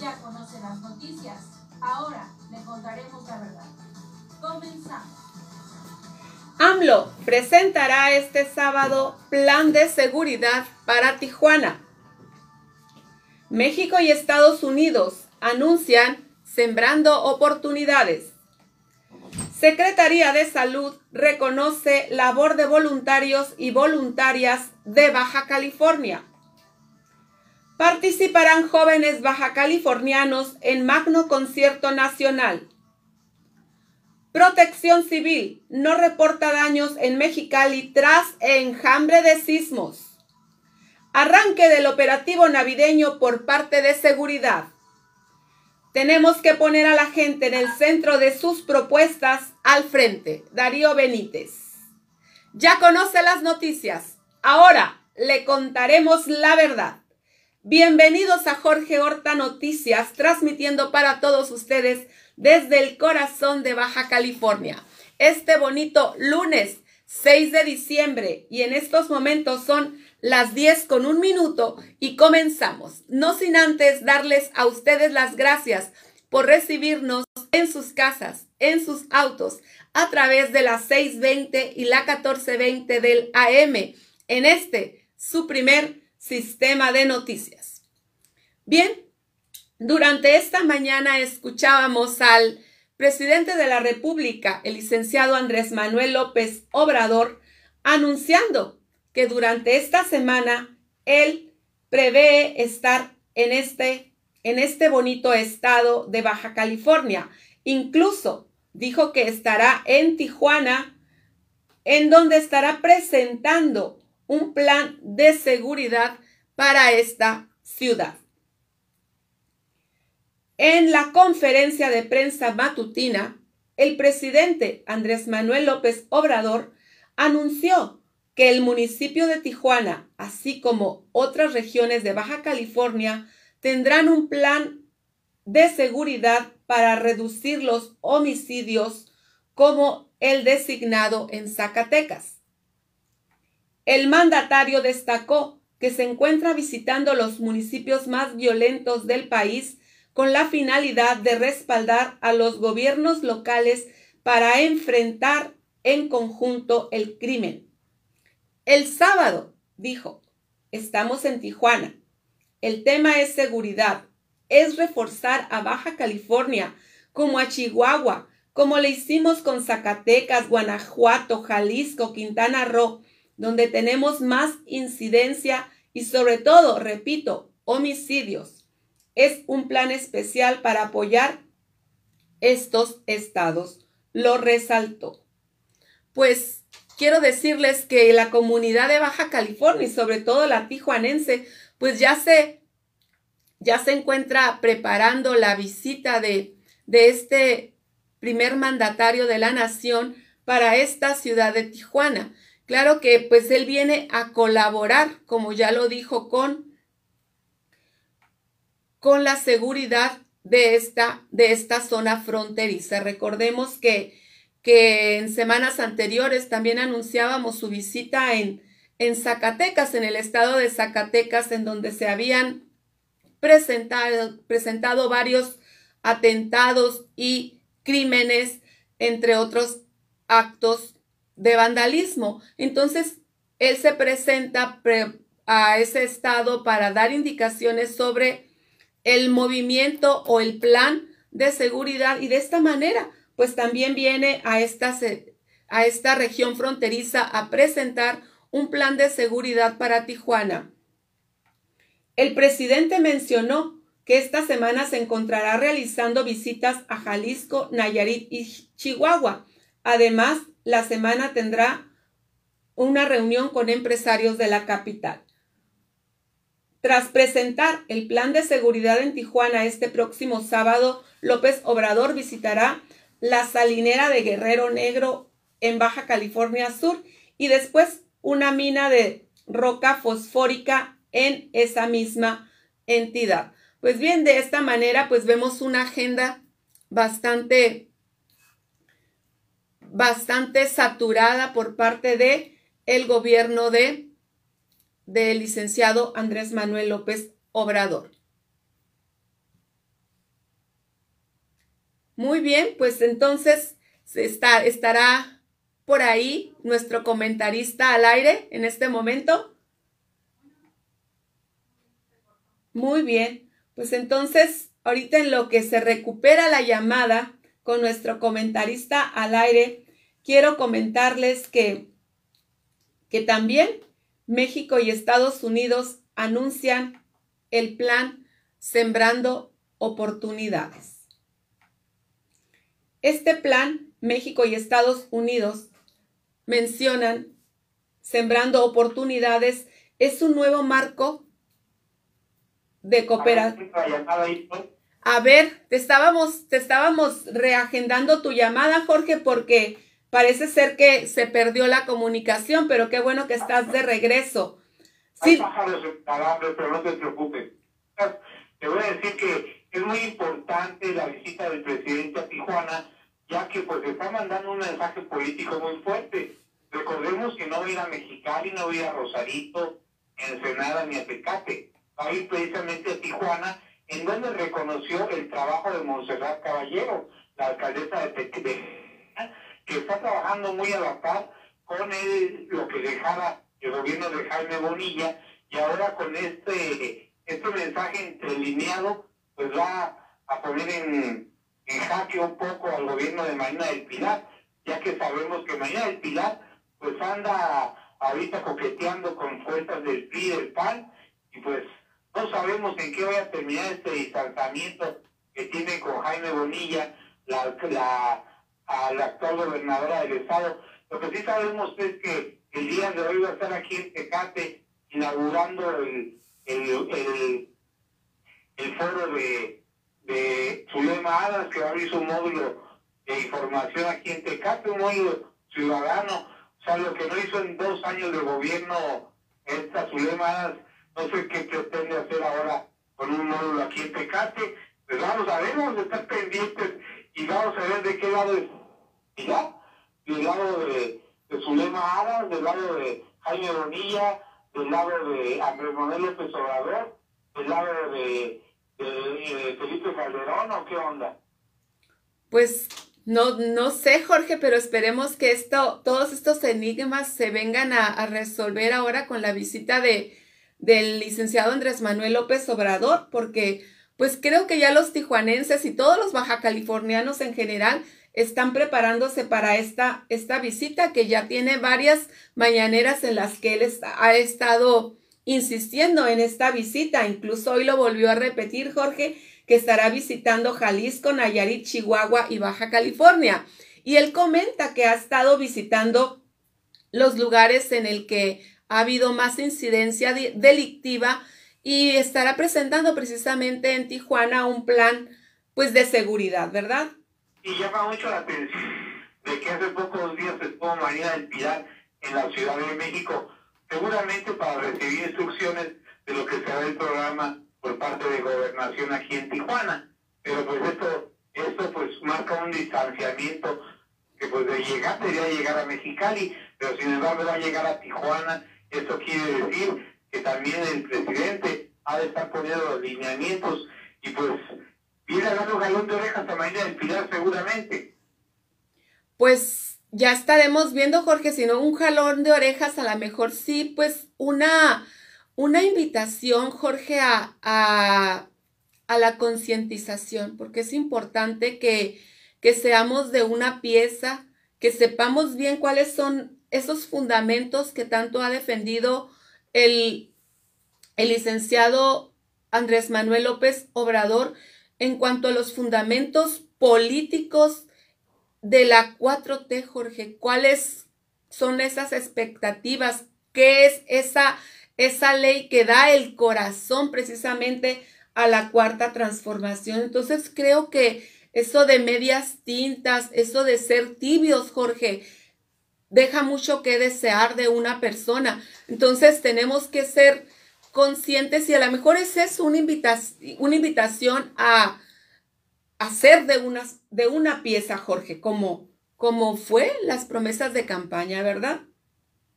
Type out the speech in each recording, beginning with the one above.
Ya conoce las noticias. Ahora le contaremos la verdad. Comenzamos. AMLO presentará este sábado plan de seguridad para Tijuana. México y Estados Unidos anuncian Sembrando Oportunidades. Secretaría de Salud reconoce labor de voluntarios y voluntarias de Baja California. Participarán jóvenes baja californianos en magno concierto nacional. Protección Civil no reporta daños en Mexicali tras enjambre de sismos. Arranque del operativo navideño por parte de seguridad. Tenemos que poner a la gente en el centro de sus propuestas al frente. Darío Benítez. Ya conoce las noticias. Ahora le contaremos la verdad. Bienvenidos a Jorge Horta Noticias, transmitiendo para todos ustedes desde el corazón de Baja California. Este bonito lunes 6 de diciembre y en estos momentos son las 10 con un minuto y comenzamos. No sin antes darles a ustedes las gracias por recibirnos en sus casas, en sus autos, a través de las 620 y la 1420 del AM, en este, su primer sistema de noticias. Bien, durante esta mañana escuchábamos al presidente de la República, el licenciado Andrés Manuel López Obrador, anunciando que durante esta semana él prevé estar en este, en este bonito estado de Baja California. Incluso dijo que estará en Tijuana, en donde estará presentando un plan de seguridad para esta ciudad. En la conferencia de prensa matutina, el presidente Andrés Manuel López Obrador anunció que el municipio de Tijuana, así como otras regiones de Baja California, tendrán un plan de seguridad para reducir los homicidios como el designado en Zacatecas. El mandatario destacó que se encuentra visitando los municipios más violentos del país con la finalidad de respaldar a los gobiernos locales para enfrentar en conjunto el crimen. El sábado, dijo, estamos en Tijuana. El tema es seguridad, es reforzar a Baja California, como a Chihuahua, como le hicimos con Zacatecas, Guanajuato, Jalisco, Quintana Roo, donde tenemos más incidencia y sobre todo, repito, homicidios es un plan especial para apoyar estos estados. Lo resaltó. Pues quiero decirles que la comunidad de Baja California y sobre todo la tijuanense, pues ya se, ya se encuentra preparando la visita de, de este primer mandatario de la nación para esta ciudad de Tijuana. Claro que pues él viene a colaborar, como ya lo dijo, con con la seguridad de esta, de esta zona fronteriza. Recordemos que, que en semanas anteriores también anunciábamos su visita en, en Zacatecas, en el estado de Zacatecas, en donde se habían presentado, presentado varios atentados y crímenes, entre otros actos de vandalismo. Entonces, él se presenta a ese estado para dar indicaciones sobre el movimiento o el plan de seguridad y de esta manera, pues también viene a esta, a esta región fronteriza a presentar un plan de seguridad para Tijuana. El presidente mencionó que esta semana se encontrará realizando visitas a Jalisco, Nayarit y Chihuahua. Además, la semana tendrá una reunión con empresarios de la capital. Tras presentar el plan de seguridad en Tijuana este próximo sábado, López Obrador visitará la salinera de Guerrero Negro en Baja California Sur y después una mina de roca fosfórica en esa misma entidad. Pues bien, de esta manera pues vemos una agenda bastante bastante saturada por parte de el gobierno de del licenciado Andrés Manuel López Obrador. Muy bien, pues entonces está, estará por ahí nuestro comentarista al aire en este momento. Muy bien, pues entonces ahorita en lo que se recupera la llamada, con nuestro comentarista al aire, quiero comentarles que, que también México y Estados Unidos anuncian el plan Sembrando Oportunidades. Este plan, México y Estados Unidos mencionan Sembrando Oportunidades, es un nuevo marco de cooperación. A ver, te estábamos, te estábamos reagendando tu llamada, Jorge, porque parece ser que se perdió la comunicación, pero qué bueno que estás de regreso. Sí. pero no te preocupes. Te voy a decir que es muy importante la visita del presidente a Tijuana, ya que pues está mandando un mensaje político muy fuerte. Recordemos que no va a ir a Mexicali, no va a ir a Rosarito, Ensenada ni a Tecate. Va a ir precisamente a Tijuana en donde reconoció el trabajo de Montserrat Caballero, la alcaldesa de Tequila, que está trabajando muy a la par con lo que dejara el gobierno de Jaime Bonilla y ahora con este, este mensaje entrelineado, pues va a poner en, en jaque un poco al gobierno de Marina del Pilar, ya que sabemos que Marina del Pilar pues anda ahorita coqueteando con fuerzas del PRI, del PAN, y pues no sabemos en qué vaya a terminar este distanciamiento que tiene con Jaime Bonilla, la, actual gobernadora del estado. Lo que sí sabemos es que el día de hoy va a estar aquí en Tecate inaugurando el, el, el, foro de, de Zulema Adas, que va a abrir su módulo de información aquí en Tecate, un módulo ciudadano. O sea, lo que no hizo en dos años de gobierno esta Zulema Adas no sé qué pretende hacer ahora con un módulo aquí en Tecate. Pues vamos a ver, vamos a estar pendientes y vamos a ver de qué lado es. Del lado de, de Zulema Aras, del lado de Jaime Bonilla, del lado de Andrés Manuel López Obrador, del lado de, de, Felipe Calderón o qué onda. Pues no, no sé, Jorge, pero esperemos que esto, todos estos enigmas se vengan a, a resolver ahora con la visita de, del licenciado Andrés Manuel López Obrador, porque pues creo que ya los tijuanenses y todos los baja californianos en general están preparándose para esta, esta visita que ya tiene varias mañaneras en las que él ha estado insistiendo en esta visita. Incluso hoy lo volvió a repetir Jorge, que estará visitando Jalisco, Nayarit, Chihuahua y Baja California. Y él comenta que ha estado visitando los lugares en el que ha habido más incidencia delictiva y estará presentando precisamente en Tijuana un plan pues de seguridad, ¿verdad? Y llama mucho la atención de que hace pocos días estuvo María del Pilar en la Ciudad de México, seguramente para recibir instrucciones de lo que será el programa por parte de gobernación aquí en Tijuana. Pero pues esto, esto pues marca un distanciamiento que pues de llegar debería llegar a Mexicali, pero sin embargo va a llegar a Tijuana esto quiere decir que también el presidente ha de estar poniendo los lineamientos y pues viene a dar un galón de orejas a María del Pilar seguramente. Pues ya estaremos viendo, Jorge, si no un jalón de orejas, a lo mejor sí, pues una, una invitación, Jorge, a, a, a la concientización, porque es importante que, que seamos de una pieza, que sepamos bien cuáles son esos fundamentos que tanto ha defendido el, el licenciado Andrés Manuel López Obrador en cuanto a los fundamentos políticos de la 4T, Jorge. ¿Cuáles son esas expectativas? ¿Qué es esa, esa ley que da el corazón precisamente a la cuarta transformación? Entonces creo que eso de medias tintas, eso de ser tibios, Jorge, deja mucho que desear de una persona. Entonces tenemos que ser conscientes y a lo mejor esa es una, una invitación a hacer de una, de una pieza, Jorge, como, como fue las promesas de campaña, ¿verdad?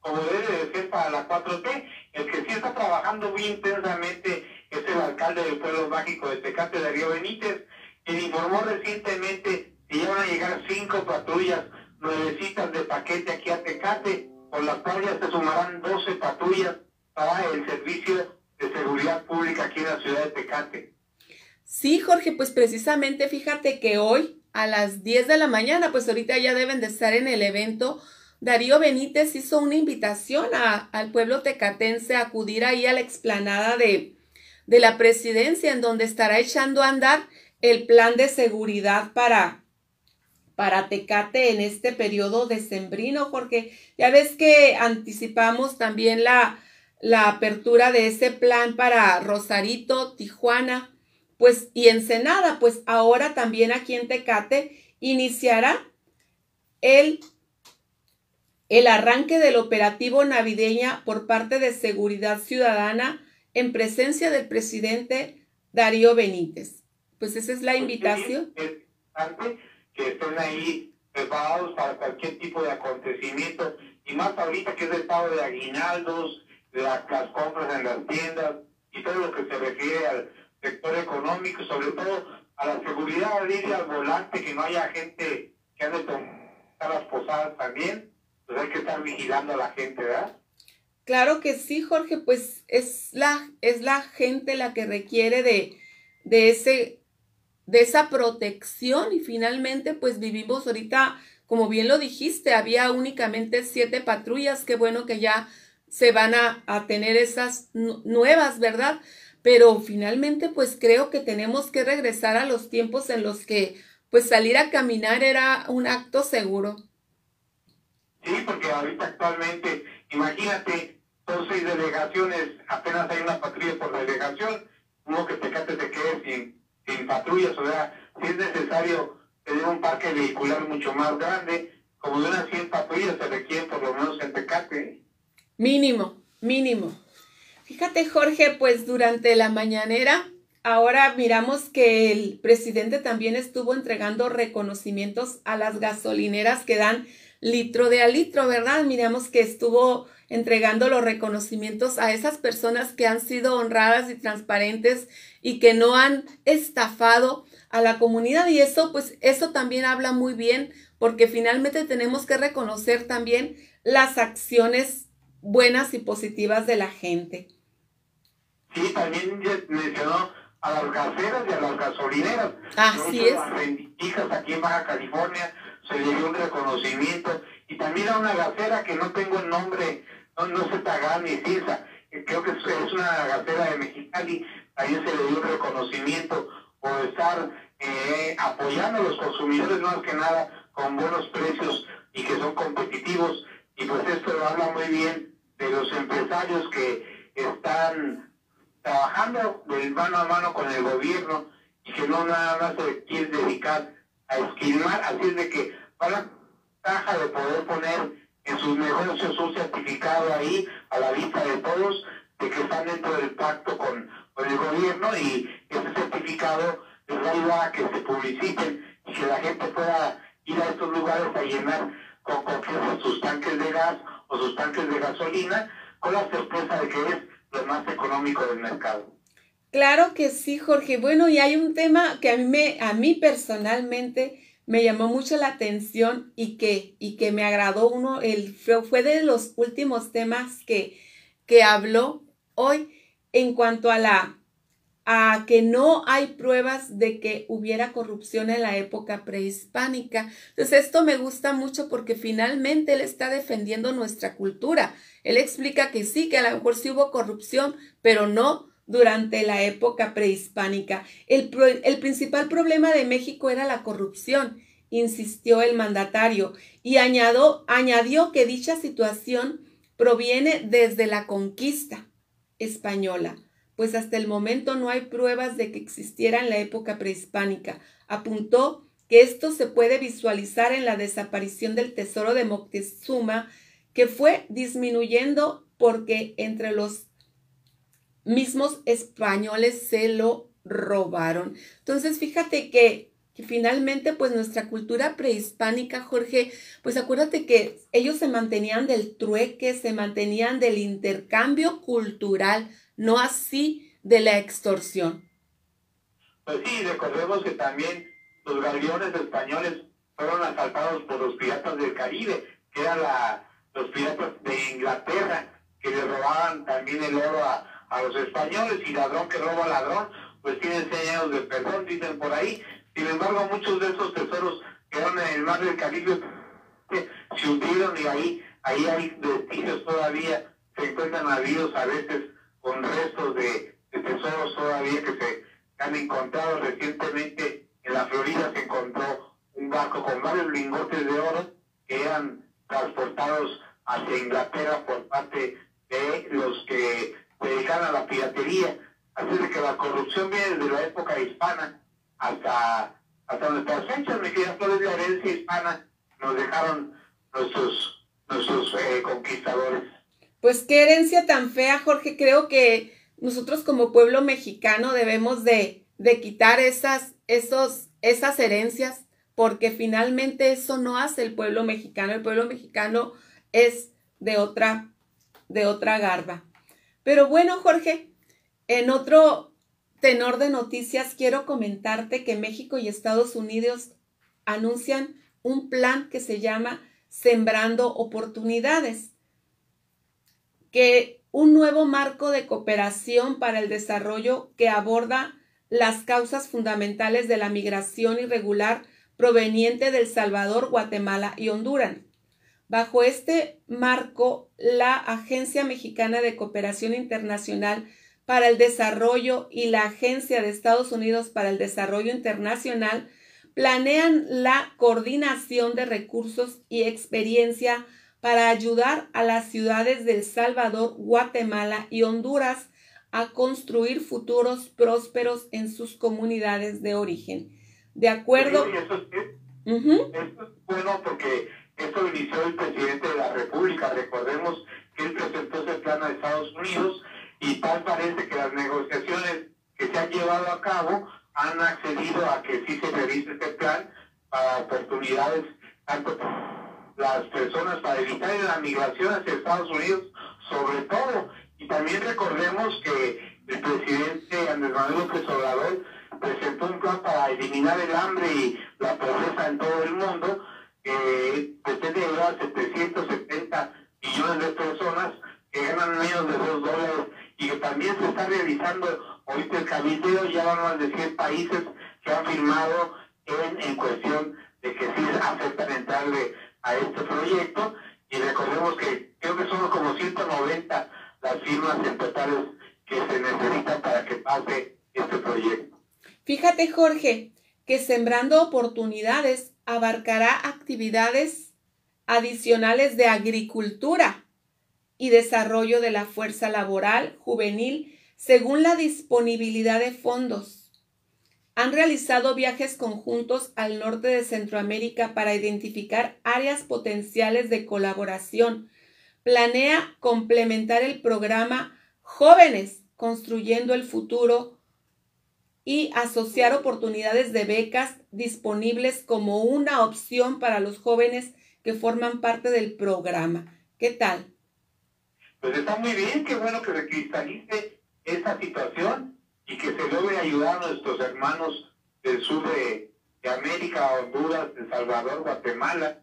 Como debe de ser para la 4T, el que sí está trabajando muy intensamente es el alcalde del pueblo mágico de Tecate, Darío Benítez, quien informó recientemente y ya van a llegar cinco patrullas nuevecitas de paquete aquí a Tecate, con las cuales se sumarán 12 patrullas para el servicio de seguridad pública aquí en la ciudad de Tecate. Sí, Jorge, pues precisamente fíjate que hoy a las 10 de la mañana, pues ahorita ya deben de estar en el evento. Darío Benítez hizo una invitación a, al pueblo tecatense a acudir ahí a la explanada de, de la presidencia, en donde estará echando a andar el plan de seguridad para, para Tecate en este periodo decembrino, Jorge. Ya ves que anticipamos también la, la apertura de ese plan para Rosarito, Tijuana, pues y Ensenada, pues ahora también aquí en Tecate iniciará el, el arranque del operativo navideña por parte de Seguridad Ciudadana en presencia del presidente Darío Benítez. Pues esa es la invitación. Es importante que estén ahí preparados para cualquier tipo de acontecimiento y más ahorita que es el pago de aguinaldos, las, las compras en las tiendas y todo lo que se refiere al sector económico, sobre todo a la seguridad y al volante, que no haya gente que ande a las posadas también, pues hay que estar vigilando a la gente, ¿verdad? Claro que sí, Jorge, pues es la, es la gente la que requiere de, de, ese, de esa protección y finalmente pues vivimos ahorita, como bien lo dijiste, había únicamente siete patrullas, qué bueno que ya se van a, a tener esas nuevas, ¿verdad? pero finalmente pues creo que tenemos que regresar a los tiempos en los que pues salir a caminar era un acto seguro. Sí, porque ahorita actualmente, imagínate, son seis delegaciones, apenas hay una patrulla por delegación, uno que te cate te quede sin, sin patrullas, o sea, si es necesario tener un parque vehicular mucho más grande, como de unas 100 patrullas se requieren por lo menos en Tecate. Mínimo, mínimo. Fíjate, Jorge, pues durante la mañanera, ahora miramos que el presidente también estuvo entregando reconocimientos a las gasolineras que dan litro de a litro, ¿verdad? Miramos que estuvo entregando los reconocimientos a esas personas que han sido honradas y transparentes y que no han estafado a la comunidad y eso pues eso también habla muy bien porque finalmente tenemos que reconocer también las acciones buenas y positivas de la gente. Sí, también mencionó a las gaseras y a las gasolineras. Así es. hijas aquí en Baja California se le dio un reconocimiento. Y también a una gasera que no tengo el nombre, no, no sé Tagán ni Sisa, creo que es una gasera de Mexicali, ahí se le dio un reconocimiento por estar eh, apoyando a los consumidores más que nada con buenos precios y que son competitivos. Y pues esto habla muy bien de los empresarios que están trabajando de mano a mano con el gobierno y que no nada más se quiere dedicar a esquilmar, así es de que para caja de poder poner en sus negocios un certificado ahí a la vista de todos de que están dentro del pacto con, con el gobierno y ese certificado les va a ayudar a que se publiciten y que la gente pueda ir a estos lugares a llenar con confianza sus tanques de gas o sus tanques de gasolina con la certeza de que es lo más económico del mercado. Claro que sí, Jorge. Bueno, y hay un tema que a mí, me, a mí personalmente me llamó mucho la atención y que, y que me agradó uno, el, fue de los últimos temas que, que habló hoy en cuanto a la a que no hay pruebas de que hubiera corrupción en la época prehispánica. Entonces esto me gusta mucho porque finalmente él está defendiendo nuestra cultura. Él explica que sí, que a lo mejor sí hubo corrupción, pero no durante la época prehispánica. El, principal problema de México era la corrupción, insistió el mandatario, y añadió que dicha situación proviene desde la conquista española pues hasta el momento no hay pruebas de que existiera en la época prehispánica. Apuntó que esto se puede visualizar en la desaparición del tesoro de Moctezuma, que fue disminuyendo porque entre los mismos españoles se lo robaron. Entonces, fíjate que, finalmente, pues nuestra cultura prehispánica, Jorge, pues acuérdate que ellos se mantenían del trueque, se mantenían del intercambio cultural no así de la extorsión. Pues sí, recordemos que también los galeones españoles fueron asaltados por los piratas del Caribe, que eran la, los piratas de Inglaterra, que le robaban también el oro a, a los españoles, y ladrón que roba ladrón, pues tiene 100 años de perdón, dicen por ahí. Sin embargo, muchos de esos tesoros quedaron en el mar del Caribe, se hundieron y ahí, ahí hay vestigios todavía, se encuentran navíos a veces con restos de, de tesoros todavía que se han encontrado recientemente en la Florida se encontró un barco con varios lingotes de oro que eran transportados hacia Inglaterra por parte de los que dedican a la piratería. Así de que la corrupción viene desde la época hispana hasta, hasta nuestras fechas, me quedan de la herencia hispana nos dejaron nuestros, nuestros eh, conquistadores. Pues qué herencia tan fea, Jorge. Creo que nosotros como pueblo mexicano debemos de, de quitar esas, esos, esas herencias, porque finalmente eso no hace el pueblo mexicano. El pueblo mexicano es de otra, de otra garba. Pero bueno, Jorge, en otro tenor de noticias quiero comentarte que México y Estados Unidos anuncian un plan que se llama Sembrando Oportunidades, que un nuevo marco de cooperación para el desarrollo que aborda las causas fundamentales de la migración irregular proveniente del Salvador, Guatemala y Honduras. Bajo este marco, la Agencia Mexicana de Cooperación Internacional para el Desarrollo y la Agencia de Estados Unidos para el Desarrollo Internacional planean la coordinación de recursos y experiencia para ayudar a las ciudades de El Salvador, Guatemala y Honduras a construir futuros prósperos en sus comunidades de origen. De acuerdo. eso, es, bueno porque esto inició el presidente de la República. Recordemos que él presentó ese plan a Estados Unidos y tal parece que las negociaciones que se han llevado a cabo han accedido a que sí se revise este plan para oportunidades tanto las personas para evitar la migración hacia Estados Unidos, sobre todo. Y también recordemos que el presidente Andrés Manuel López Obrador presentó un plan para eliminar el hambre y la pobreza en todo el mundo, países que han firmado en, cuestión de que sí aceptan entrarle a este proyecto y recordemos que creo que son como 190 las firmas en totales que se necesitan para que pase este proyecto. Fíjate Jorge, que Sembrando Oportunidades abarcará actividades adicionales de agricultura y desarrollo de la fuerza laboral juvenil según la disponibilidad de fondos. Han realizado viajes conjuntos al norte de Centroamérica para identificar áreas potenciales de colaboración. Planea complementar el programa Jóvenes Construyendo el Futuro y asociar oportunidades de becas disponibles como una opción para los jóvenes que forman parte del programa. ¿Qué tal? Pues está muy bien, qué bueno que se cristalice esta situación y que se logre ayudar a nuestros hermanos del sur de, América, Honduras, El Salvador, Guatemala,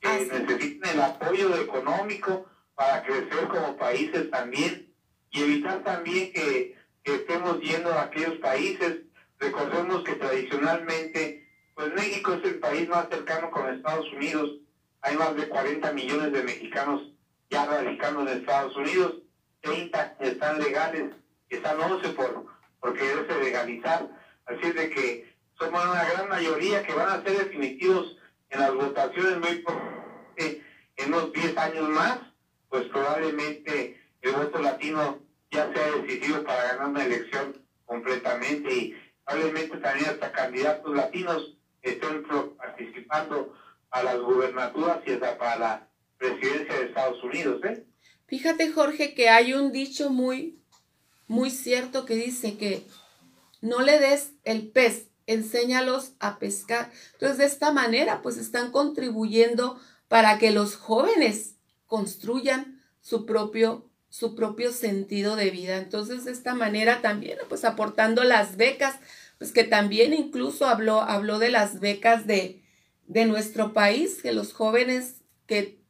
que necesiten el apoyo económico para crecer como países también y evitar también que, estemos yendo a aquellos países. Recordemos que tradicionalmente, pues México es el país más cercano con Estados Unidos. Hay más de 40 millones de mexicanos ya radicando en Estados Unidos, 30 están legales están 11 por, por quererse legalizar. Así es de que somos una gran mayoría que van a ser definitivos en las votaciones muy en unos 10 años más, pues probablemente el voto latino ya sea decidido para ganar una elección completamente y probablemente también hasta candidatos latinos estén participando a las gubernaturas y hasta para la presidencia de Estados Unidos. ¿eh? Fíjate, Jorge, que hay un dicho muy muy cierto que dice que no le des el pez, enséñalos a pescar. Entonces, de esta manera, pues están contribuyendo para que los jóvenes construyan su propio su propio sentido de vida. Entonces, de esta manera también, pues aportando las becas pues que también incluso habló, habló de las becas de, de nuestro país, que los jóvenes que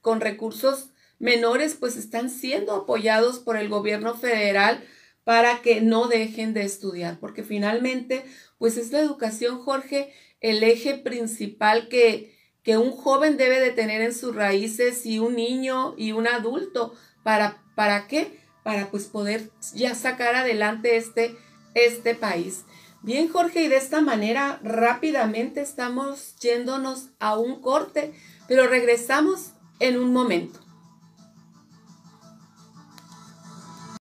con recursos menores pues están siendo apoyados por el gobierno federal para que no dejen de estudiar, porque finalmente pues es la educación, Jorge, el eje principal que, que un joven debe de tener en sus raíces y un niño y un adulto. ¿Para, para qué? Para pues poder ya sacar adelante este, este país. Bien, Jorge, y de esta manera rápidamente estamos yéndonos a un corte, pero regresamos en un momento.